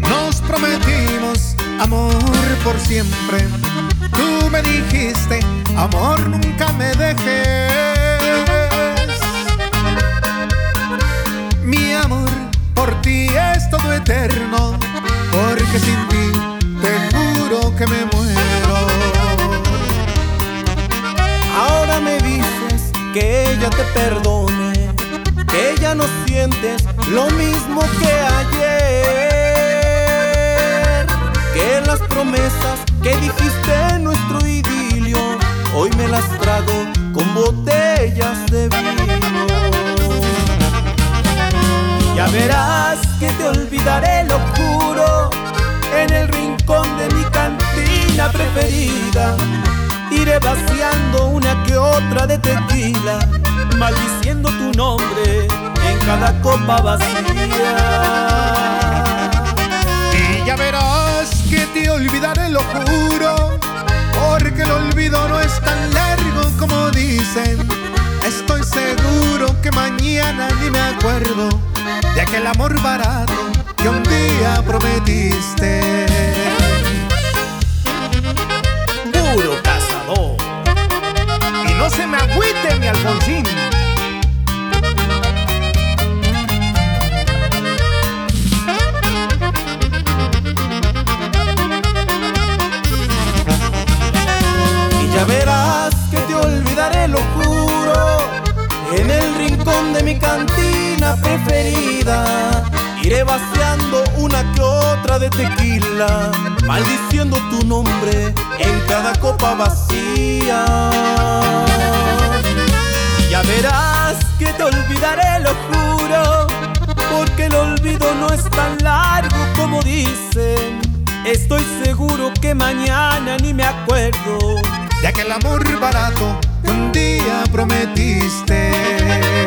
Nos prometimos amor por siempre. Tú me dijiste, amor, nunca me dejes. Mi amor por ti es todo eterno que ella te perdone, que ya no sientes lo mismo que ayer, que las promesas que dijiste en nuestro idilio, hoy me las trago con botellas de vino. Ya verás que te olvidaré, lo juro, en el rincón de mi cantina preferida. Iré vaciando una otra de tequila, maldiciendo tu nombre en cada copa vacía. Y ya verás que te olvidaré, lo juro, porque el olvido no es tan largo como dicen. Estoy seguro que mañana ni me acuerdo de aquel amor barato que un día prometiste. Mi Alfonsín. Y ya verás que te olvidaré, lo juro, en el rincón de mi cantina preferida. Iré vaciando una que otra de tequila, maldiciendo tu nombre en cada copa vacía. Tan largo como dicen. Estoy seguro que mañana ni me acuerdo de aquel amor barato que un día prometiste.